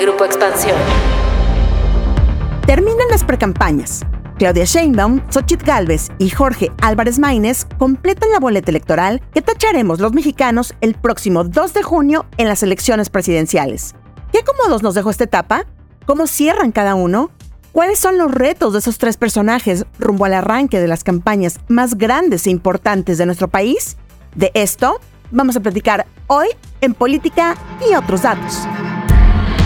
Grupo Expansión. Terminan las precampañas. Claudia Sheinbaum, Xochitl Galvez y Jorge Álvarez Maínez completan la boleta electoral que tacharemos los mexicanos el próximo 2 de junio en las elecciones presidenciales. ¿Qué cómodos nos dejó esta etapa? ¿Cómo cierran cada uno? ¿Cuáles son los retos de esos tres personajes rumbo al arranque de las campañas más grandes e importantes de nuestro país? De esto vamos a platicar hoy en Política y otros datos.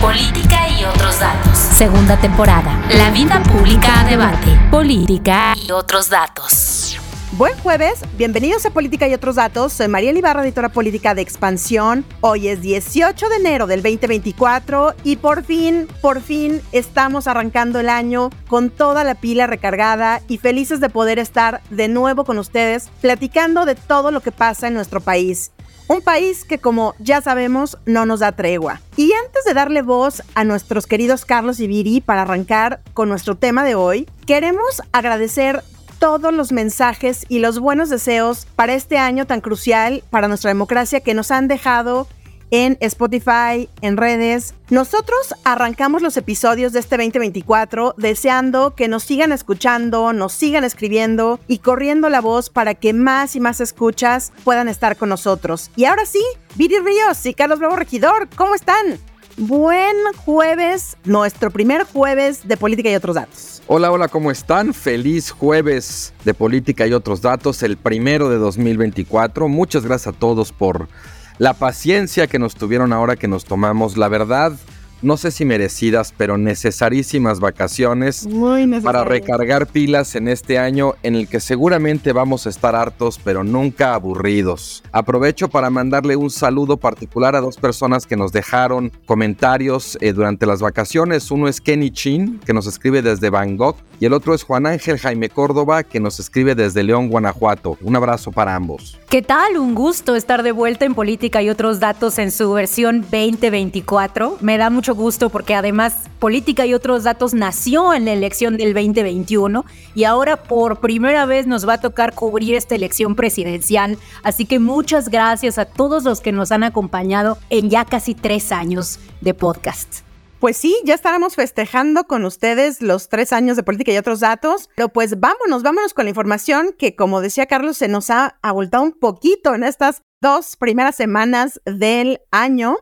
Política y otros datos. Segunda temporada. La vida pública a debate. Política y otros datos. Buen jueves, bienvenidos a Política y otros datos. Soy María Ibarra, editora política de Expansión. Hoy es 18 de enero del 2024 y por fin, por fin estamos arrancando el año con toda la pila recargada y felices de poder estar de nuevo con ustedes platicando de todo lo que pasa en nuestro país. Un país que, como ya sabemos, no nos da tregua. Y antes de darle voz a nuestros queridos Carlos y Viri para arrancar con nuestro tema de hoy, queremos agradecer todos los mensajes y los buenos deseos para este año tan crucial para nuestra democracia que nos han dejado en Spotify, en redes. Nosotros arrancamos los episodios de este 2024 deseando que nos sigan escuchando, nos sigan escribiendo y corriendo la voz para que más y más escuchas puedan estar con nosotros. Y ahora sí, Viri Ríos y Carlos Bravo Regidor, ¿cómo están? Buen jueves, nuestro primer jueves de política y otros datos. Hola, hola, ¿cómo están? Feliz jueves de política y otros datos, el primero de 2024. Muchas gracias a todos por la paciencia que nos tuvieron ahora que nos tomamos, la verdad, no sé si merecidas, pero necesarísimas vacaciones para recargar pilas en este año en el que seguramente vamos a estar hartos, pero nunca aburridos. Aprovecho para mandarle un saludo particular a dos personas que nos dejaron comentarios eh, durante las vacaciones. Uno es Kenny Chin, que nos escribe desde Bangkok, y el otro es Juan Ángel Jaime Córdoba, que nos escribe desde León, Guanajuato. Un abrazo para ambos. ¿Qué tal? Un gusto estar de vuelta en Política y otros datos en su versión 2024. Me da mucho gusto porque además Política y otros datos nació en la elección del 2021 y ahora por primera vez nos va a tocar cubrir esta elección presidencial. Así que muchas gracias a todos los que nos han acompañado en ya casi tres años de podcast. Pues sí, ya estábamos festejando con ustedes los tres años de política y otros datos, pero pues vámonos, vámonos con la información que, como decía Carlos, se nos ha abultado un poquito en estas dos primeras semanas del año.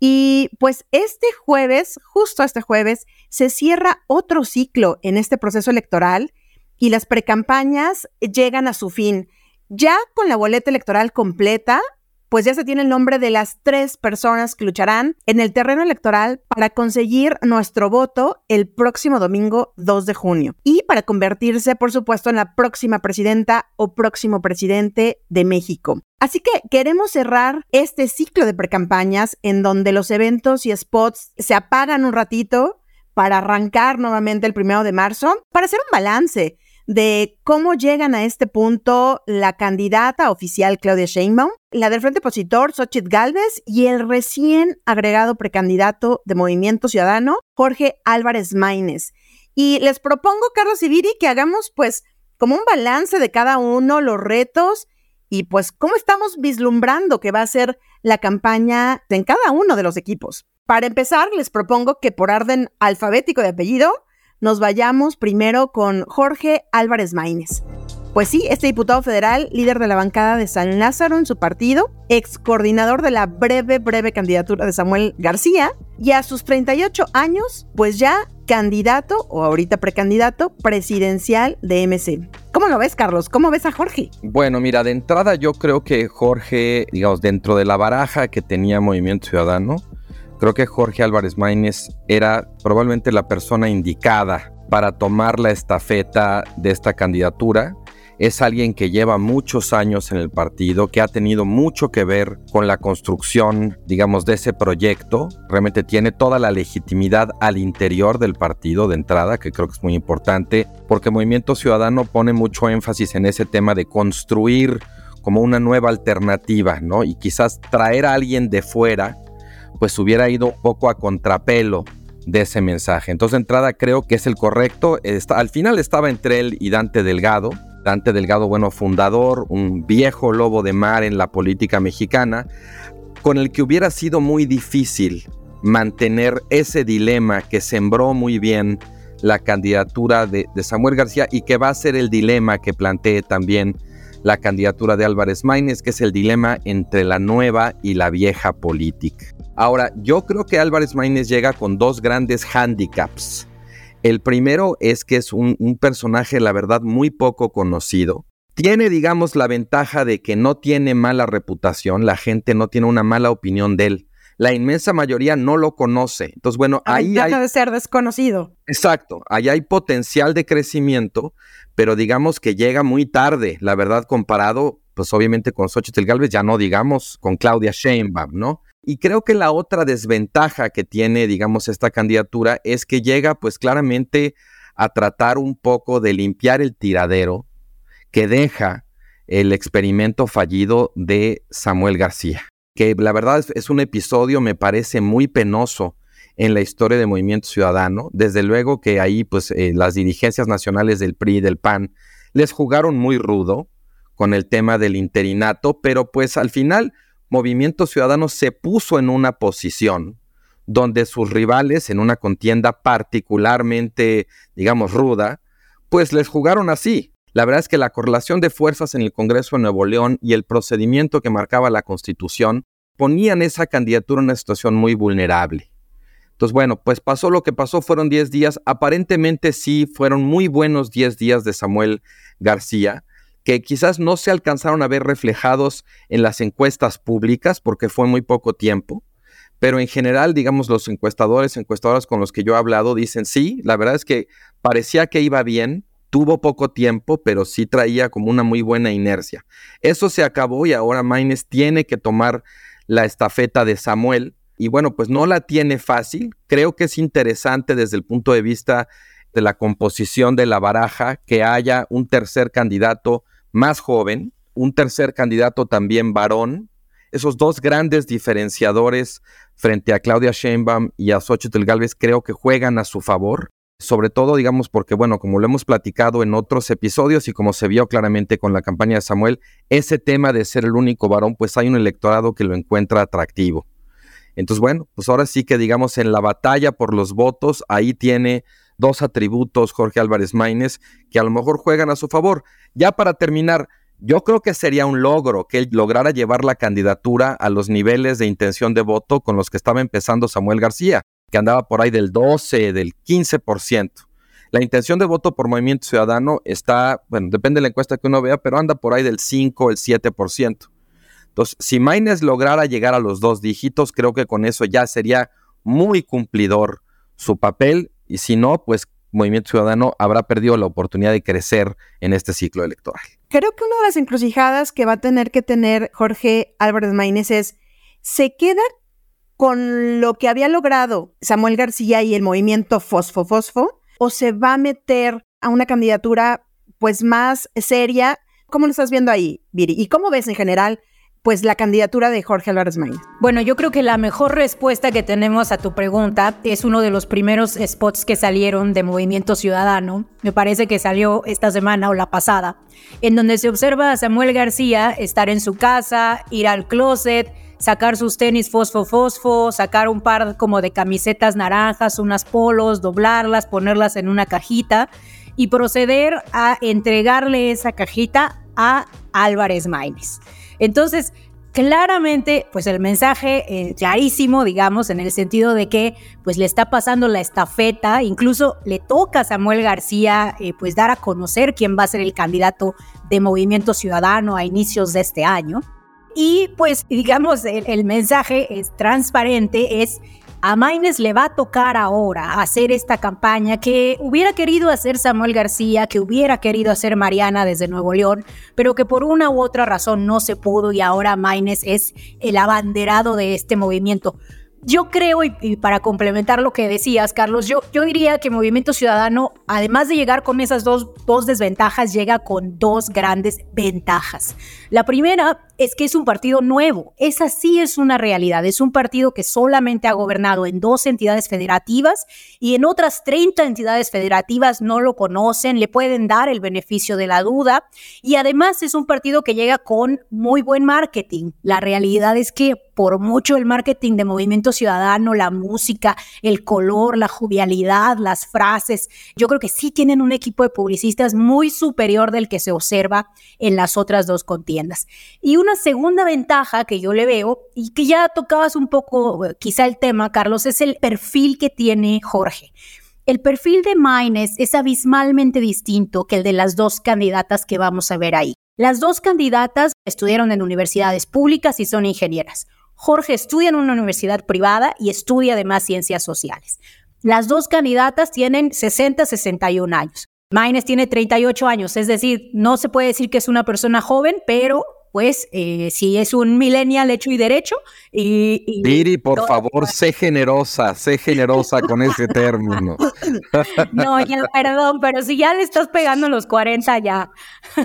Y pues este jueves, justo este jueves, se cierra otro ciclo en este proceso electoral y las precampañas llegan a su fin. Ya con la boleta electoral completa, pues ya se tiene el nombre de las tres personas que lucharán en el terreno electoral para conseguir nuestro voto el próximo domingo 2 de junio y para convertirse, por supuesto, en la próxima presidenta o próximo presidente de México. Así que queremos cerrar este ciclo de precampañas en donde los eventos y spots se apagan un ratito para arrancar nuevamente el primero de marzo, para hacer un balance de cómo llegan a este punto la candidata oficial Claudia Sheinbaum, la del Frente Opositor Xochitl Galvez y el recién agregado precandidato de Movimiento Ciudadano Jorge Álvarez Maínez. Y les propongo, Carlos Ibiri, que hagamos pues como un balance de cada uno, los retos y pues cómo estamos vislumbrando que va a ser la campaña en cada uno de los equipos. Para empezar, les propongo que por orden alfabético de apellido nos vayamos primero con Jorge Álvarez Maínez. Pues sí, este diputado federal, líder de la bancada de San Lázaro en su partido, ex coordinador de la breve, breve candidatura de Samuel García, y a sus 38 años, pues ya candidato o ahorita precandidato presidencial de MC. ¿Cómo lo ves, Carlos? ¿Cómo ves a Jorge? Bueno, mira, de entrada yo creo que Jorge, digamos, dentro de la baraja que tenía Movimiento Ciudadano, Creo que Jorge Álvarez Maínez era probablemente la persona indicada para tomar la estafeta de esta candidatura. Es alguien que lleva muchos años en el partido, que ha tenido mucho que ver con la construcción, digamos, de ese proyecto. Realmente tiene toda la legitimidad al interior del partido de entrada, que creo que es muy importante, porque Movimiento Ciudadano pone mucho énfasis en ese tema de construir como una nueva alternativa, ¿no? Y quizás traer a alguien de fuera pues hubiera ido un poco a contrapelo de ese mensaje. Entonces, de entrada, creo que es el correcto. Al final estaba entre él y Dante Delgado. Dante Delgado, bueno, fundador, un viejo lobo de mar en la política mexicana, con el que hubiera sido muy difícil mantener ese dilema que sembró muy bien la candidatura de, Samuel García y que va a ser el dilema que plantee también la candidatura de Álvarez Maínez, que es el dilema entre la nueva y la vieja política. Ahora, yo creo que Álvarez Maínez llega con dos grandes handicaps. El primero es que es un, un personaje, la verdad, muy poco conocido. Tiene, digamos, la ventaja de que no tiene mala reputación, la gente no tiene una mala opinión de él la inmensa mayoría no lo conoce. Entonces, bueno, ahí deja de ser desconocido. Exacto, ahí hay potencial de crecimiento, pero digamos que llega muy tarde, la verdad, comparado, pues obviamente con Xochitl Galvez, ya no digamos con Claudia Sheinbaum, ¿no? Y creo que la otra desventaja que tiene, digamos, esta candidatura es que llega, pues claramente, a tratar un poco de limpiar el tiradero que deja el experimento fallido de Samuel García que la verdad es, un episodio, me parece muy penoso en la historia del movimiento ciudadano. Desde luego que ahí, pues, eh, las dirigencias nacionales del PRI y del PAN les jugaron muy rudo con el tema del interinato, pero pues al final, Movimiento Ciudadano se puso en una posición donde sus rivales, en una contienda particularmente, digamos, ruda, pues les jugaron así. La verdad es que la correlación de fuerzas en el Congreso de Nuevo León y el procedimiento que marcaba la Constitución ponían esa candidatura en una situación muy vulnerable. Entonces, bueno, pues pasó lo que pasó, fueron 10 días, aparentemente sí, fueron muy buenos 10 días de Samuel García, que quizás no se alcanzaron a ver reflejados en las encuestas públicas porque fue muy poco tiempo, pero en general, digamos, los encuestadores, encuestadoras con los que yo he hablado dicen, sí, la verdad es que parecía que iba bien, tuvo poco tiempo, pero sí traía como una muy buena inercia. Eso se acabó y ahora Maines tiene que tomar la estafeta de Samuel. Y bueno, pues no la tiene fácil. Creo que es interesante desde el punto de vista de la composición de la baraja que haya un tercer candidato más joven, un tercer candidato también varón. Esos dos grandes diferenciadores frente a Claudia Sheinbaum y a Xochitl Galvez creo que juegan a su favor sobre todo, digamos, porque, bueno, como lo hemos platicado en otros episodios y como se vio claramente con la campaña de Samuel, ese tema de ser el único varón, pues hay un electorado que lo encuentra atractivo. Entonces, bueno, pues ahora sí que, digamos, en la batalla por los votos, ahí tiene dos atributos Jorge Álvarez Maínez que a lo mejor juegan a su favor. Ya para terminar, yo creo que sería un logro que él lograra llevar la candidatura a los niveles de intención de voto con los que estaba empezando Samuel García que andaba por ahí del 12, del 15%. La intención de voto por Movimiento Ciudadano está, bueno, depende de la encuesta que uno vea, pero anda por ahí del 5, el 7%. Entonces, si Maines lograra llegar a los dos dígitos, creo que con eso ya sería muy cumplidor su papel, y si no, pues Movimiento Ciudadano habrá perdido la oportunidad de crecer en este ciclo electoral. Creo que una de las encrucijadas que va a tener que tener Jorge Álvarez Maínez es, ¿se queda con lo que había logrado Samuel García y el movimiento Fosfo Fosfo o se va a meter a una candidatura pues más seria? ¿Cómo lo estás viendo ahí, Viri? ¿Y cómo ves en general pues la candidatura de Jorge Álvarez Maínez? Bueno, yo creo que la mejor respuesta que tenemos a tu pregunta es uno de los primeros spots que salieron de Movimiento Ciudadano, me parece que salió esta semana o la pasada, en donde se observa a Samuel García estar en su casa, ir al closet, sacar sus tenis fosfo fosfo, sacar un par como de camisetas naranjas, unas polos, doblarlas, ponerlas en una cajita y proceder a entregarle esa cajita a Álvarez Maínez. Entonces, claramente, pues el mensaje eh, clarísimo, digamos, en el sentido de que pues le está pasando la estafeta, incluso le toca a Samuel García eh, pues dar a conocer quién va a ser el candidato de Movimiento Ciudadano a inicios de este año. Y pues, digamos, el, mensaje es transparente, es a Maines le va a tocar ahora hacer esta campaña que hubiera querido hacer Samuel García, que hubiera querido hacer Mariana desde Nuevo León, pero que por una u otra razón no se pudo y ahora Maines es el abanderado de este movimiento. Yo creo, y, para complementar lo que decías, Carlos, yo, yo diría que Movimiento Ciudadano, además de llegar con esas dos, dos desventajas, llega con dos grandes ventajas. La primera es que es un partido nuevo. Esa sí es una realidad. Es un partido que solamente ha gobernado en dos entidades federativas y en otras 30 entidades federativas no lo conocen, le pueden dar el beneficio de la duda. Y además es un partido que llega con muy buen marketing. La realidad es que por mucho el marketing de Movimiento Ciudadano, la música, el color, la jovialidad, las frases, yo creo que sí tienen un equipo de publicistas muy superior del que se observa en las otras dos contiendas. Y una segunda ventaja que yo le veo, y que ya tocabas un poco eh, quizá el tema, Carlos, es el perfil que tiene Jorge. El perfil de Maynes es abismalmente distinto que el de las dos candidatas que vamos a ver ahí. Las dos candidatas estudiaron en universidades públicas y son ingenieras. Jorge estudia en una universidad privada y estudia además ciencias sociales. Las dos candidatas tienen 60, 61 años. Maynes tiene 38 años, es decir, no se puede decir que es una persona joven, pero pues eh, si es un millennial hecho y derecho. Y, Viri, por favor, sé generosa, sé generosa con ese término. No, ya, perdón, pero si ya le estás pegando los 40 ya.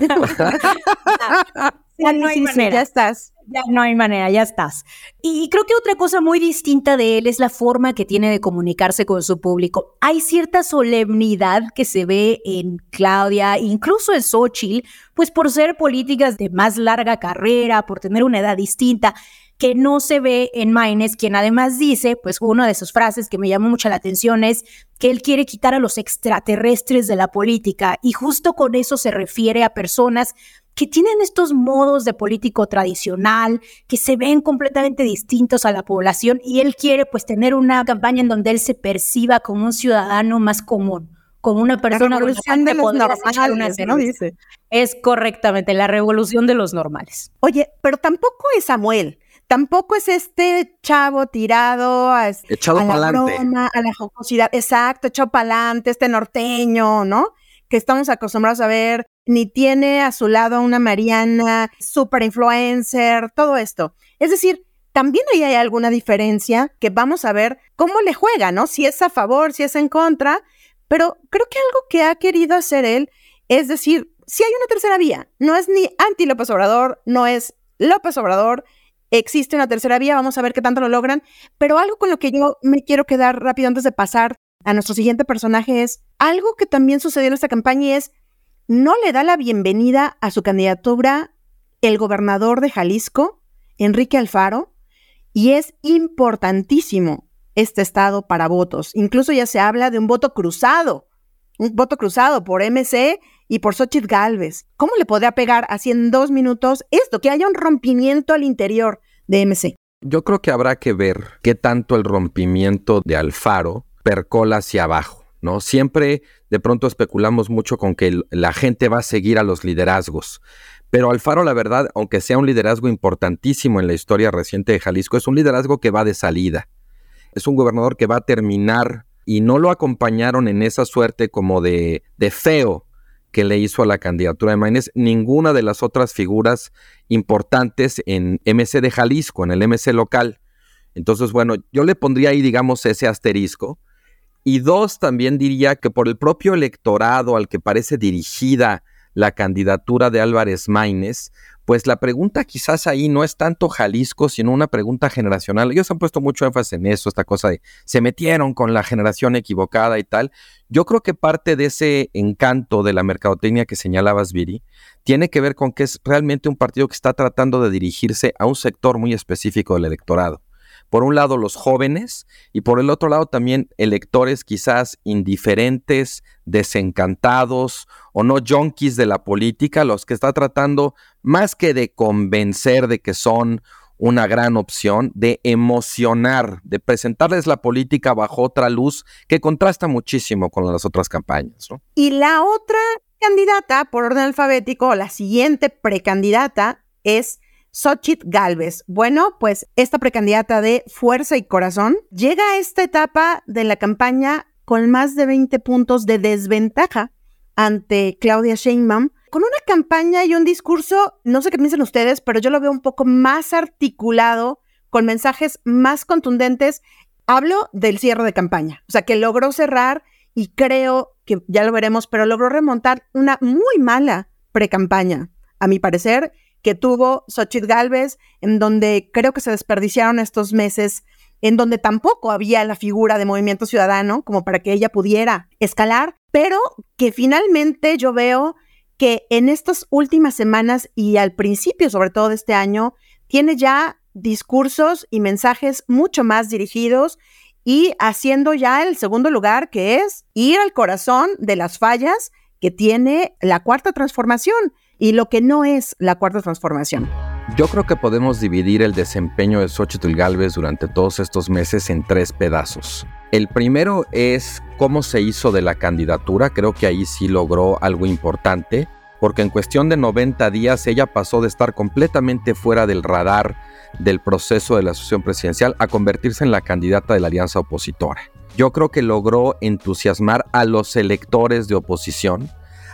ya no hay manera. ya estás. Ya no hay manera, ya estás. Y creo que otra cosa muy distinta de él es la forma que tiene de comunicarse con su público. Hay cierta solemnidad que se ve en Claudia, incluso en Xochitl, pues por ser políticas de más larga carrera, por tener una edad distinta que no se ve en Maynes, quien además dice, pues una de sus frases que me llamó mucho la atención es que él quiere quitar a los extraterrestres de la política y justo con eso se refiere a personas que tienen estos modos de político tradicional, que se ven completamente distintos a la población y él quiere pues tener una campaña en donde él se perciba como un ciudadano más común, como una persona la revolución de los normales, ¿no? Dice. Es correctamente la revolución de los normales. Oye, pero tampoco es Samuel. Tampoco es este chavo tirado a, echado a la broma, a la jocosidad, exacto, echado para adelante, este norteño, ¿no? Que estamos acostumbrados a ver ni tiene a su lado a una Mariana super influencer, todo esto. Es decir, también ahí hay alguna diferencia que vamos a ver cómo le juega, ¿no? Si es a favor, si es en contra, pero creo que algo que ha querido hacer él es decir, si hay una tercera vía, no es ni anti López Obrador, no es López Obrador, existe una tercera vía, vamos a ver qué tanto lo logran, pero algo con lo que yo me quiero quedar rápido antes de pasar a nuestro siguiente personaje es algo que también sucedió en esta campaña y es no le da la bienvenida a su candidatura el gobernador de Jalisco, Enrique Alfaro, y es importantísimo este estado para votos. Incluso ya se habla de un voto cruzado, un voto cruzado por MC y por Xochitl Galvez. ¿Cómo le podría pegar así en dos minutos esto, que haya un rompimiento al interior de MC? Yo creo que habrá que ver qué tanto el rompimiento de Alfaro percola hacia abajo. ¿No? Siempre de pronto especulamos mucho con que la gente va a seguir a los liderazgos. Pero Alfaro, la verdad, aunque sea un liderazgo importantísimo en la historia reciente de Jalisco, es un liderazgo que va de salida. Es un gobernador que va a terminar y no lo acompañaron en esa suerte como de, de feo que le hizo a la candidatura de Maynes ninguna de las otras figuras importantes en MC de Jalisco, en el MC local. Entonces, bueno, yo le pondría ahí, digamos, ese asterisco y dos, también diría que por el propio electorado al que parece dirigida la candidatura de Álvarez Maínez, pues la pregunta quizás ahí no es tanto Jalisco, sino una pregunta generacional. Ellos han puesto mucho énfasis en eso, esta cosa de se metieron con la generación equivocada y tal. Yo creo que parte de ese encanto de la mercadotecnia que señalabas, Viri, tiene que ver con que es realmente un partido que está tratando de dirigirse a un sector muy específico del electorado por un lado los jóvenes y por el otro lado también electores quizás indiferentes, desencantados o no junkies de la política, los que está tratando más que de convencer de que son una gran opción, de emocionar, de presentarles la política bajo otra luz que contrasta muchísimo con las otras campañas. Y la otra candidata por orden alfabético, la siguiente precandidata es Xochitl Galvez. Bueno, pues esta precandidata de Fuerza y Corazón llega a esta etapa de la campaña con más de 20 puntos de desventaja ante Claudia Sheinbaum, con una campaña y un discurso, no sé qué piensan ustedes, pero yo lo veo un poco más articulado, con mensajes más contundentes. Hablo del cierre de campaña, o sea, que logró cerrar y creo que ya lo veremos, pero logró remontar una muy mala precampaña, a mi parecer, que tuvo Xochitl Galvez, en donde creo que se desperdiciaron estos meses, en donde tampoco había la figura de movimiento ciudadano como para que ella pudiera escalar, pero que finalmente yo veo que en estas últimas semanas y al principio, sobre todo de este año, tiene ya discursos y mensajes mucho más dirigidos y haciendo ya el segundo lugar, que es ir al corazón de las fallas que tiene la cuarta transformación y lo que no es la cuarta transformación. Yo creo que podemos dividir el desempeño de Xochitl Galvez durante todos estos meses en tres pedazos. El primero es cómo se hizo de la candidatura, creo que ahí sí logró algo importante, porque en cuestión de 90 días ella pasó de estar completamente fuera del radar del proceso de la asociación presidencial a convertirse en la candidata de la alianza opositora. Yo creo que logró entusiasmar a los electores de oposición,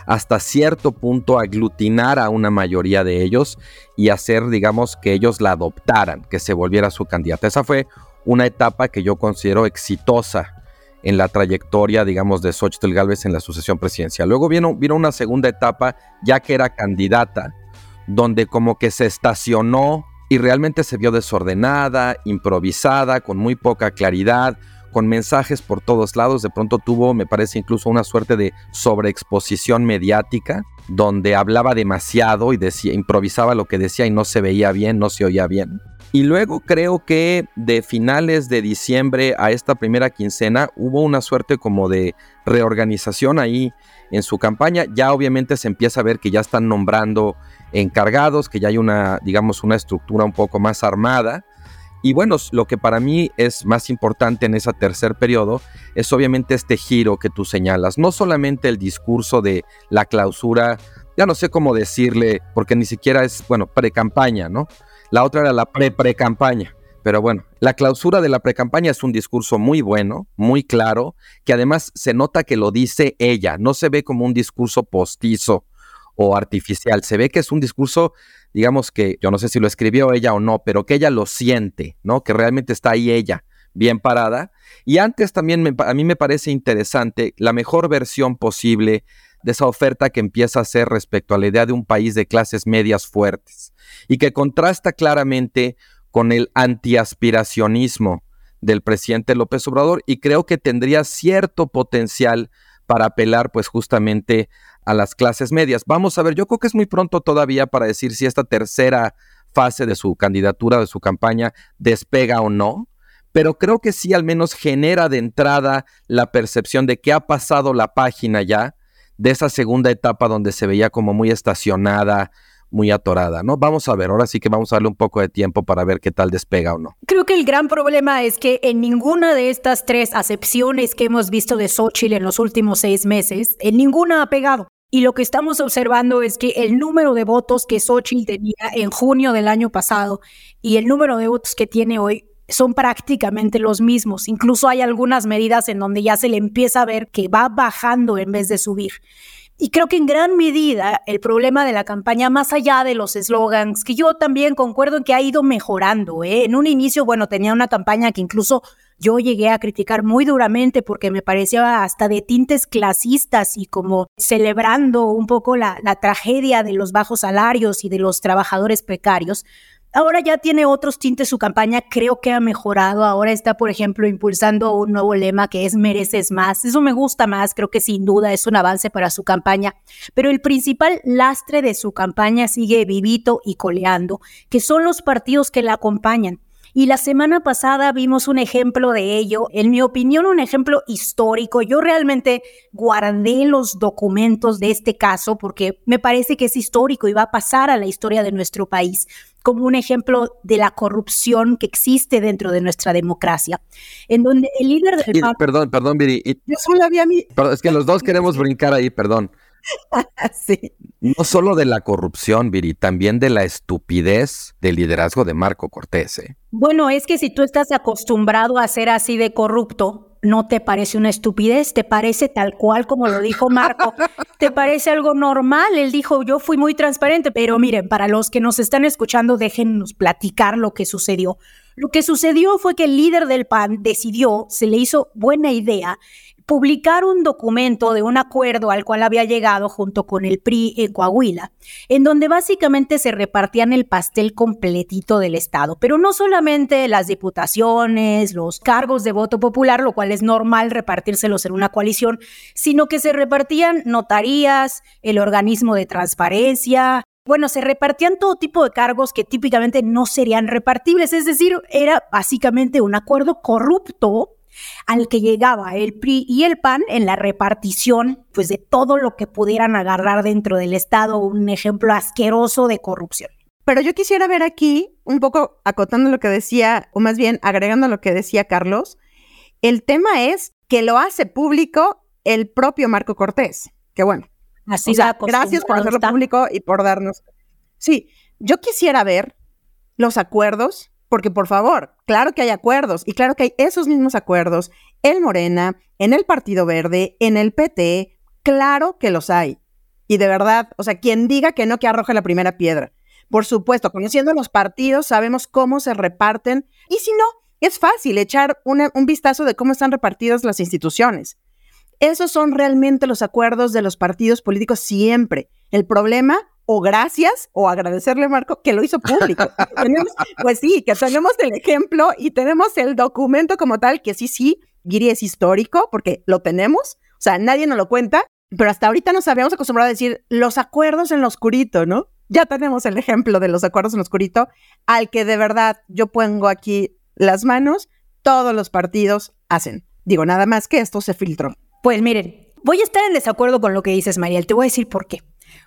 hasta cierto punto aglutinar a una mayoría de ellos y hacer, digamos, que ellos la adoptaran, que se volviera su candidata. Esa fue una etapa que yo considero exitosa en la trayectoria, digamos, de Xochitl Galvez en la sucesión presidencial. Luego vino, vino una segunda etapa, ya que era candidata, donde como que se estacionó y realmente se vio desordenada, improvisada, con muy poca claridad, con mensajes por todos lados. De pronto tuvo, me parece, incluso una suerte de sobreexposición mediática, donde hablaba demasiado y decía, improvisaba lo que decía y no se veía bien, no se oía bien. Y luego creo que de finales de diciembre a esta primera quincena hubo una suerte como de reorganización ahí en su campaña. Ya obviamente se empieza a ver que ya están nombrando encargados, que ya hay una, digamos, una estructura un poco más armada. Y bueno, lo que para mí es más importante en ese tercer periodo es obviamente este giro que tú señalas. No solamente el discurso de la clausura, ya no sé cómo decirle, porque ni siquiera es, bueno, pre-campaña, ¿no? La otra era la pre-pre-campaña. Pero bueno, la clausura de la pre-campaña es un discurso muy bueno, muy claro, que además se nota que lo dice ella, no se ve como un discurso postizo o artificial. Se ve que es un discurso, digamos que yo no sé si lo escribió ella o no, pero que ella lo siente, ¿no? Que realmente está ahí ella, bien parada. Y antes también a mí me parece interesante la mejor versión posible de esa oferta que empieza a hacer respecto a la idea de un país de clases medias fuertes y que contrasta claramente con el antiaspiracionismo del presidente López Obrador y creo que tendría cierto potencial para apelar pues justamente a las clases medias. Vamos a ver, yo creo que es muy pronto todavía para decir si esta tercera fase de su candidatura, de su campaña, despega o no, pero creo que sí al menos genera de entrada la percepción de que ha pasado la página ya de esa segunda etapa donde se veía como muy estacionada, muy atorada, ¿no? Vamos a ver, ahora sí que vamos a darle un poco de tiempo para ver qué tal despega o no. Creo que el gran problema es que en ninguna de estas tres acepciones que hemos visto de Xochitl en los últimos seis meses, en ninguna ha pegado. Y lo que estamos observando es que el número de votos que Xochitl tenía en junio del año pasado y el número de votos que tiene hoy son prácticamente los mismos. Incluso hay algunas medidas en donde ya se le empieza a ver que va bajando en vez de subir. Y creo que en gran medida el problema de la campaña, más allá de los eslogans, que yo también concuerdo en que ha ido mejorando. ¿eh? En un inicio, bueno, tenía una campaña que incluso yo llegué a criticar muy duramente porque me parecía hasta de tintes clasistas y como celebrando un poco la, tragedia de los bajos salarios y de los trabajadores precarios. Ahora ya tiene otros tintes su campaña, creo que ha mejorado. Ahora está, por ejemplo, impulsando un nuevo lema que es mereces más. Eso me gusta más, creo que sin duda es un avance para su campaña. Pero el principal lastre de su campaña sigue vivito y coleando, que son los partidos que la acompañan. Y la semana pasada vimos un ejemplo de ello, en mi opinión un ejemplo histórico. Yo realmente guardé los documentos de este caso porque me parece que es histórico y va a pasar a la historia de nuestro país como un ejemplo de la corrupción que existe dentro de nuestra democracia, en donde el líder del Perdón, perdón, Viri. Yo solo había mi... es que los dos queremos brincar ahí, perdón. sí. No solo de la corrupción, Viri, también de la estupidez del liderazgo de Marco Cortés. ¿eh? Bueno, es que si tú estás acostumbrado a ser así de corrupto, no te parece una estupidez, te parece tal cual como lo dijo Marco, te parece algo normal. Él dijo, yo fui muy transparente, pero miren, para los que nos están escuchando, déjennos platicar lo que sucedió. Lo que sucedió fue que el líder del PAN decidió, se le hizo buena idea, publicar un documento de un acuerdo al cual había llegado junto con el PRI en Coahuila, en donde básicamente se repartían el pastel completito del Estado, pero no solamente las diputaciones, los cargos de voto popular, lo cual es normal repartírselos en una coalición, sino que se repartían notarías, el organismo de transparencia, bueno, se repartían todo tipo de cargos que típicamente no serían repartibles, es decir, era básicamente un acuerdo corrupto al que llegaba el PRI y el PAN en la repartición pues de todo lo que pudieran agarrar dentro del Estado, un ejemplo asqueroso de corrupción. Pero yo quisiera ver aquí, un poco acotando lo que decía, o más bien agregando lo que decía Carlos, el tema es que lo hace público el propio Marco Cortés, que bueno. Así gracias por hacerlo público y por darnos. Sí, yo quisiera ver los acuerdos porque por favor, claro que hay acuerdos y claro que hay esos mismos acuerdos en Morena, en el Partido Verde, en el PT, claro que los hay. Y de verdad, o sea, quien diga que no, que arroje la primera piedra. Por supuesto, conociendo los partidos, sabemos cómo se reparten y si no, es fácil echar un vistazo de cómo están repartidas las instituciones. Esos son realmente los acuerdos de los partidos políticos siempre. El problema o gracias o agradecerle, Marco, que lo hizo público. pues sí, que tenemos el ejemplo y tenemos el documento como tal, que sí, sí, Giri es histórico porque lo tenemos, o sea, nadie nos lo cuenta, pero hasta ahorita nos habíamos acostumbrado a decir los acuerdos en lo oscurito, ¿no? Ya tenemos el ejemplo de los acuerdos en lo oscurito, al que de verdad yo pongo aquí las manos, todos los partidos hacen. Digo, nada más que esto se filtró. Pues miren, voy a estar en desacuerdo con lo que dices, Mariel, te voy a decir por qué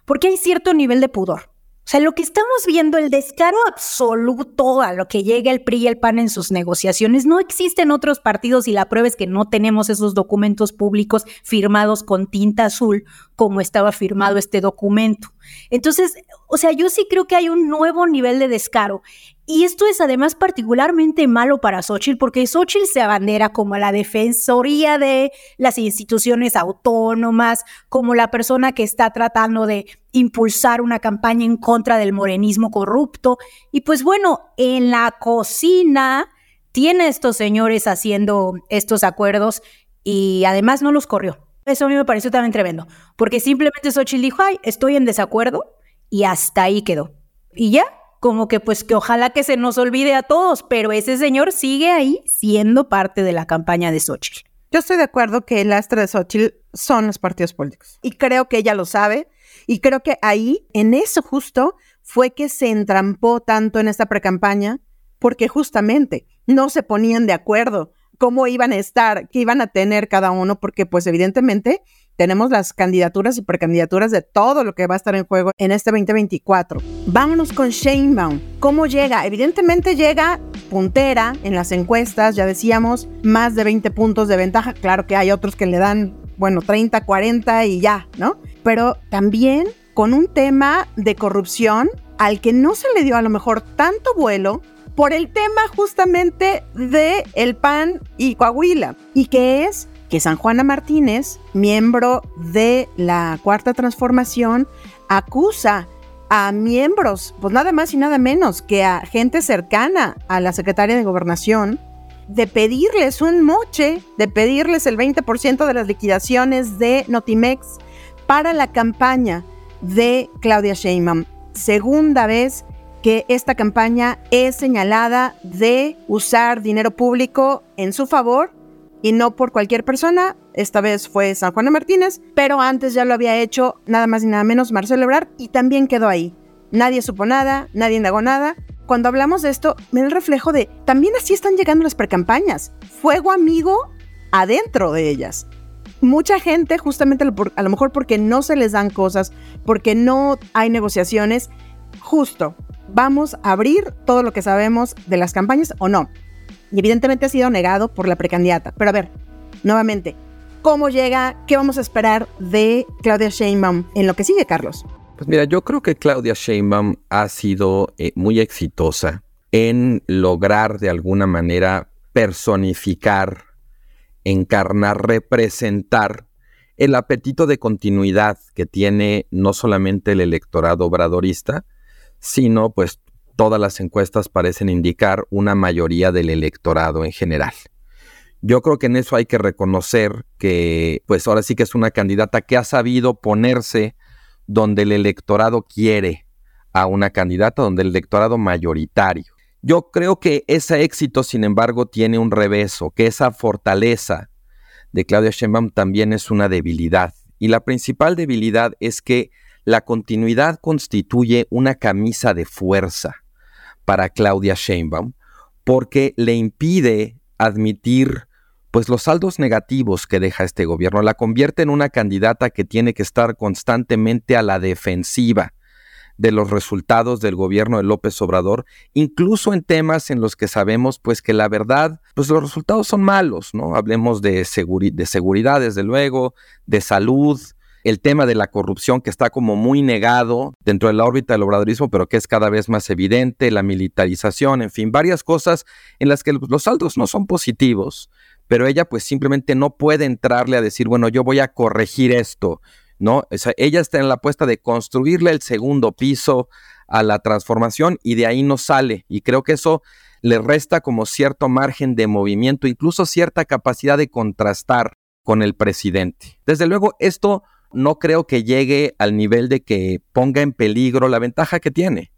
porque hay cierto nivel de pudor. O sea, lo que estamos viendo, el descaro absoluto a lo que llega el PRI y el PAN en sus negociaciones, no existe en otros partidos y la prueba es que no tenemos esos documentos públicos firmados con tinta azul como estaba firmado este documento. Entonces, o sea, yo sí creo que hay un nuevo nivel de descaro. Y esto es además particularmente malo para Xochitl, porque Xochitl se abandera como la defensoría de las instituciones autónomas, como la persona que está tratando de impulsar una campaña en contra del morenismo corrupto. Y pues bueno, en la cocina tiene estos señores haciendo estos acuerdos y además no los corrió. Eso a mí me pareció también tremendo, porque simplemente Xochitl dijo, ay, estoy en desacuerdo y hasta ahí quedó. Y ya, como que pues que ojalá que se nos olvide a todos, pero ese señor sigue ahí siendo parte de la campaña de Xochitl. Yo estoy de acuerdo que el astra de Xochitl son los partidos políticos. Y creo que ella lo sabe. Y creo que ahí, en eso justo, fue que se entrampó tanto en esta precampaña, porque justamente no se ponían de acuerdo cómo iban a estar, qué iban a tener cada uno, porque pues evidentemente tenemos las candidaturas y precandidaturas de todo lo que va a estar en juego en este 2024. Vámonos con Sheinbaum. ¿Cómo llega? Evidentemente llega puntera en las encuestas, ya decíamos, más de 20 puntos de ventaja. Claro que hay otros que le dan, bueno, 30, 40 y ya, ¿no? Pero también con un tema de corrupción al que no se le dio a lo mejor tanto vuelo por el tema justamente de el PAN y Coahuila, y que es que San Juana Martínez, miembro de la Cuarta Transformación, acusa a miembros, pues nada más y nada menos que a gente cercana a la secretaria de Gobernación, de pedirles un moche, de pedirles el 20% de las liquidaciones de Notimex para la campaña de Claudia Sheinbaum. Segunda vez que esta campaña es señalada de usar dinero público en su favor y no por cualquier persona. Esta vez fue San Juan de Martínez, pero antes ya lo había hecho nada más y nada menos Marcelo Ebrard y también quedó ahí. Nadie supo nada, nadie indagó nada. Cuando hablamos de esto, me da el reflejo de también así están llegando las precampañas. Fuego amigo adentro de ellas. Mucha gente, justamente a lo mejor porque no se les dan cosas, porque no hay negociaciones, justo vamos a abrir todo lo que sabemos de las campañas o no. Y evidentemente ha sido negado por la precandidata. Pero a ver, nuevamente, ¿cómo llega? ¿Qué vamos a esperar de Claudia Sheinbaum en lo que sigue, Carlos? Pues mira, yo creo que Claudia Sheinbaum ha sido eh, muy exitosa en lograr de alguna manera personificar, encarnar, representar el apetito de continuidad que tiene no solamente el electorado obradorista, sino pues todas las encuestas parecen indicar una mayoría del electorado en general. Yo creo que en eso hay que reconocer que, pues ahora sí que es una candidata que ha sabido ponerse donde el electorado quiere a una candidata, donde el electorado mayoritario. Yo creo que ese éxito, sin embargo, tiene un reverso, que esa fortaleza de Claudia Sheinbaum también es una debilidad. Y la principal debilidad es que la continuidad constituye una camisa de fuerza para Claudia Sheinbaum porque le impide admitir pues los saldos negativos que deja este gobierno, la convierte en una candidata que tiene que estar constantemente a la defensiva de los resultados del gobierno de López Obrador, incluso en temas en los que sabemos pues que la verdad, pues los resultados son malos, ¿no? Hablemos de, de seguridad, desde luego, de salud, el tema de la corrupción que está como muy negado dentro de la órbita del obradorismo, pero que es cada vez más evidente, la militarización, en fin, varias cosas en las que los saldos no son positivos, pero ella pues simplemente no puede entrarle a decir, bueno, yo voy a corregir esto, ¿no? ella está en la apuesta de construirle el segundo piso a la transformación y de ahí no sale. Y creo que eso le resta como cierto margen de movimiento, incluso cierta capacidad de contrastar con el presidente. Desde luego, esto no creo que llegue al nivel de que ponga en peligro la ventaja que tiene.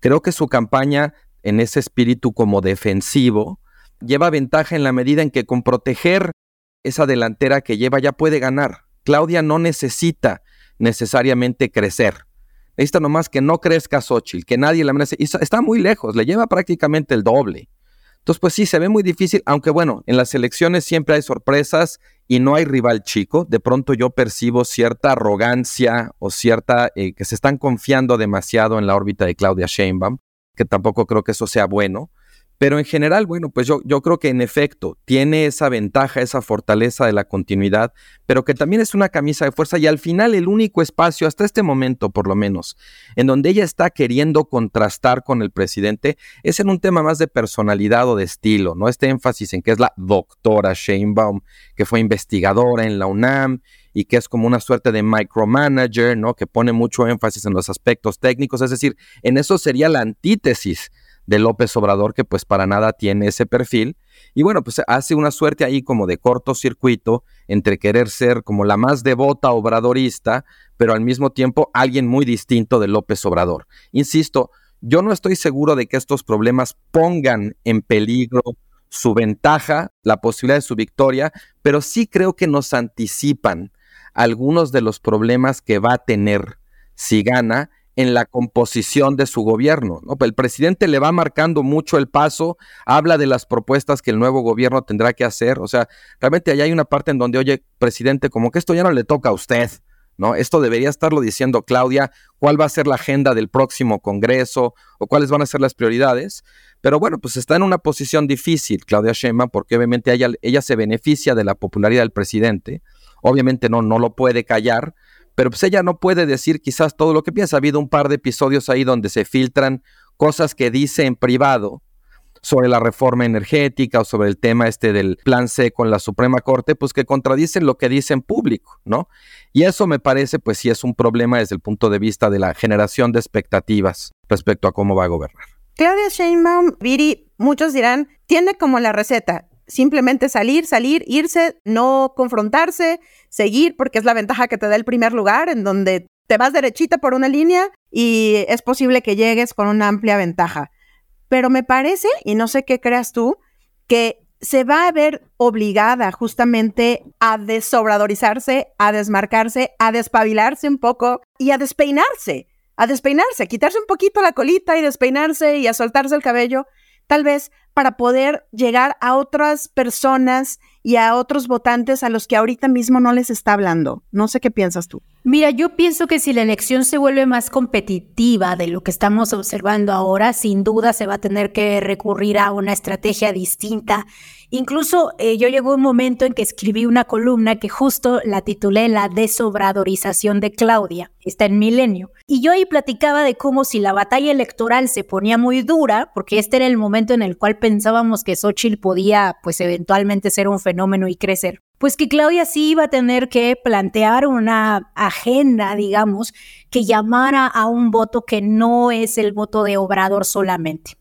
Creo que su campaña en ese espíritu como defensivo lleva ventaja en la medida en que con proteger esa delantera que lleva ya puede ganar. Claudia no necesita necesariamente crecer. Necesita nomás que no crezca Xochitl, que nadie la amenace. está muy lejos, le lleva prácticamente el doble. Entonces, pues sí, se ve muy difícil, aunque bueno, en las elecciones siempre hay sorpresas y no hay rival chico. De pronto yo percibo cierta arrogancia o cierta eh, que se están confiando demasiado en la órbita de Claudia Sheinbaum, que tampoco creo que eso sea bueno. Pero en general, bueno, pues yo, yo creo que en efecto tiene esa ventaja, esa fortaleza de la continuidad, pero que también es una camisa de fuerza y al final el único espacio, hasta este momento por lo menos, en donde ella está queriendo contrastar con el presidente, es en un tema más de personalidad o de estilo, ¿no? Este énfasis en que es la doctora Sheinbaum, que fue investigadora en la UNAM y que es como una suerte de micromanager, ¿no? Que pone mucho énfasis en los aspectos técnicos, es decir, en eso sería la antítesis de López Obrador, que pues para nada tiene ese perfil. Y bueno, pues hace una suerte ahí como de cortocircuito entre querer ser como la más devota obradorista, pero al mismo tiempo alguien muy distinto de López Obrador. Insisto, yo no estoy seguro de que estos problemas pongan en peligro su ventaja, la posibilidad de su victoria, pero sí creo que nos anticipan algunos de los problemas que va a tener si gana en la composición de su gobierno. ¿no? El presidente le va marcando mucho el paso, habla de las propuestas que el nuevo gobierno tendrá que hacer. O sea, realmente allá hay una parte en donde, oye, presidente, como que esto ya no le toca a usted. ¿No? Esto debería estarlo diciendo Claudia, cuál va a ser la agenda del próximo Congreso o cuáles van a ser las prioridades. Pero bueno, pues está en una posición difícil Claudia Sheinbaum porque obviamente ella, ella se beneficia de la popularidad del presidente. Obviamente no, no lo puede callar, pero pues ella no puede decir quizás todo lo que piensa. Ha habido un par de episodios ahí donde se filtran cosas que dice en privado sobre la reforma energética o sobre el tema este del plan C con la Suprema Corte, pues que contradicen lo que dice en público, ¿no? Y eso me parece, pues sí es un problema desde el punto de vista de la generación de expectativas respecto a cómo va a gobernar. Claudia Sheinbaum, Viri, muchos dirán, tiene como la receta, simplemente salir, salir, irse, no confrontarse, seguir, porque es la ventaja que te da el primer lugar, en donde te vas derechita por una línea y es posible que llegues con una amplia ventaja. Pero me parece, y no sé qué creas tú, que se va a ver obligada justamente a desobradorizarse, a desmarcarse, a despabilarse un poco y a despeinarse, a despeinarse, a quitarse un poquito la colita y despeinarse y a soltarse el cabello, tal vez para poder llegar a otras personas y a otros votantes a los que ahorita mismo no les está hablando. No sé qué piensas tú. Mira, yo pienso que si la elección se vuelve más competitiva de lo que estamos observando ahora, sin duda se va a tener que recurrir a una estrategia distinta Incluso eh, yo llegó un momento en que escribí una columna que justo la titulé La desobradorización de Claudia, está en Milenio. Y yo ahí platicaba de cómo si la batalla electoral se ponía muy dura, porque este era el momento en el cual pensábamos que Xochitl podía pues eventualmente ser un fenómeno y crecer, pues que Claudia sí iba a tener que plantear una agenda, digamos, que llamara a un voto que no es el voto de Obrador solamente.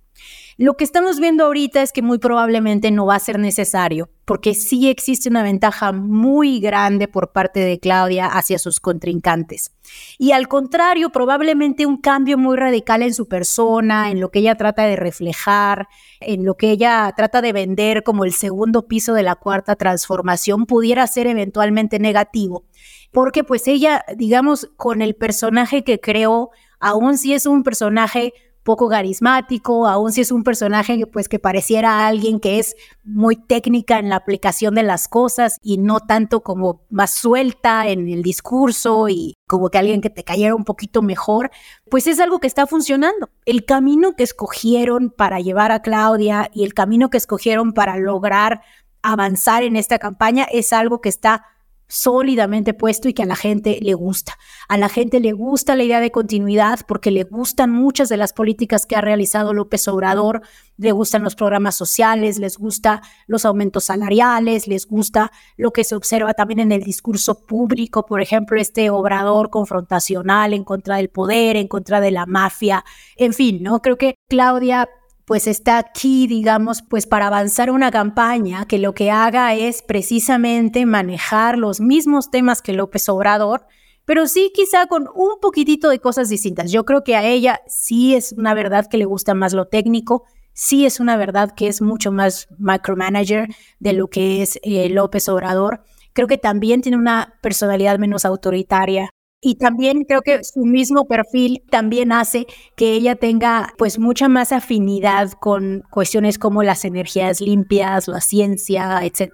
Lo que estamos viendo ahorita es que muy probablemente no va a ser necesario, porque sí existe una ventaja muy grande por parte de Claudia hacia sus contrincantes. Y al contrario, probablemente un cambio muy radical en su persona, en lo que ella trata de reflejar, en lo que ella trata de vender como el segundo piso de la cuarta transformación, pudiera ser eventualmente negativo. Porque pues ella, digamos, con el personaje que creó, aún si es un personaje poco carismático, aun si es un personaje que, pues, que pareciera alguien que es muy técnica en la aplicación de las cosas y no tanto como más suelta en el discurso y como que alguien que te cayera un poquito mejor, pues es algo que está funcionando. El camino que escogieron para llevar a Claudia y el camino que escogieron para lograr avanzar en esta campaña es algo que está sólidamente puesto y que a la gente le gusta. A la gente le gusta la idea de continuidad porque le gustan muchas de las políticas que ha realizado López Obrador, le gustan los programas sociales, les gusta los aumentos salariales, les gusta lo que se observa también en el discurso público, por ejemplo, este obrador confrontacional en contra del poder, en contra de la mafia, en fin, ¿no? Creo que Claudia pues está aquí, digamos, pues para avanzar una campaña que lo que haga es precisamente manejar los mismos temas que López Obrador, pero sí quizá con un poquitito de cosas distintas. Yo creo que a ella sí es una verdad que le gusta más lo técnico, sí es una verdad que es mucho más micromanager de lo que es eh, López Obrador. Creo que también tiene una personalidad menos autoritaria y también creo que su mismo perfil también hace que ella tenga pues mucha más afinidad con cuestiones como las energías limpias, la ciencia, etc.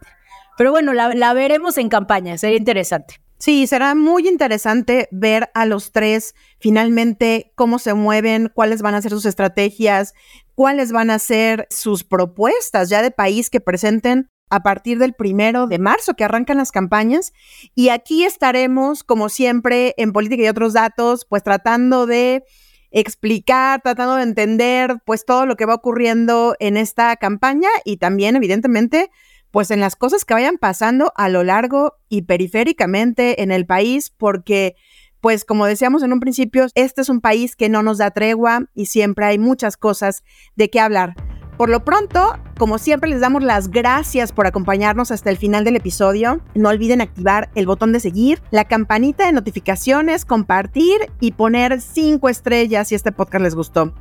Pero bueno, la, la veremos en campaña, sería interesante. Sí, será muy interesante ver a los tres finalmente cómo se mueven, cuáles van a ser sus estrategias, cuáles van a ser sus propuestas ya de país que presenten a partir del primero de marzo que arrancan las campañas. Y aquí estaremos, como siempre, en política y otros datos, pues tratando de explicar, tratando de entender, pues todo lo que va ocurriendo en esta campaña y también, evidentemente, pues en las cosas que vayan pasando a lo largo y periféricamente en el país, porque pues como decíamos en un principio, este es un país que no nos da tregua y siempre hay muchas cosas de qué hablar. Por lo pronto, como siempre, les damos las gracias por acompañarnos hasta el final del episodio. No olviden activar el botón de seguir, la campanita de notificaciones, compartir y poner cinco estrellas si este podcast les gustó.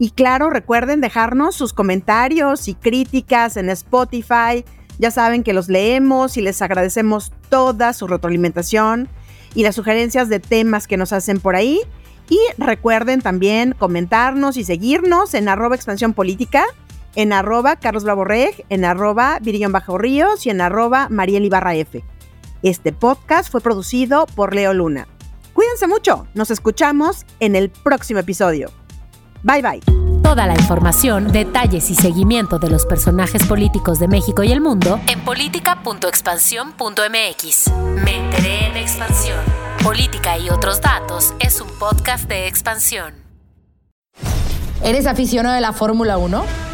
Y claro, recuerden dejarnos sus comentarios y críticas en Spotify. Ya saben que los leemos y les agradecemos toda su retroalimentación y las sugerencias de temas que nos hacen por ahí. Y recuerden también comentarnos y seguirnos en arroba expansión política en arroba Carlos Bravo en arroba Virillón Bajo Ríos y en arroba Mariel Ibarra F. Este podcast fue producido por Leo Luna. Cuídense mucho, nos escuchamos en el próximo episodio. Bye bye. Toda la información, detalles y seguimiento de los personajes políticos de México y el mundo en política.expansión.mx. Me enteré en expansión. Política y otros datos es un podcast de expansión. ¿Eres aficionado de la Fórmula 1?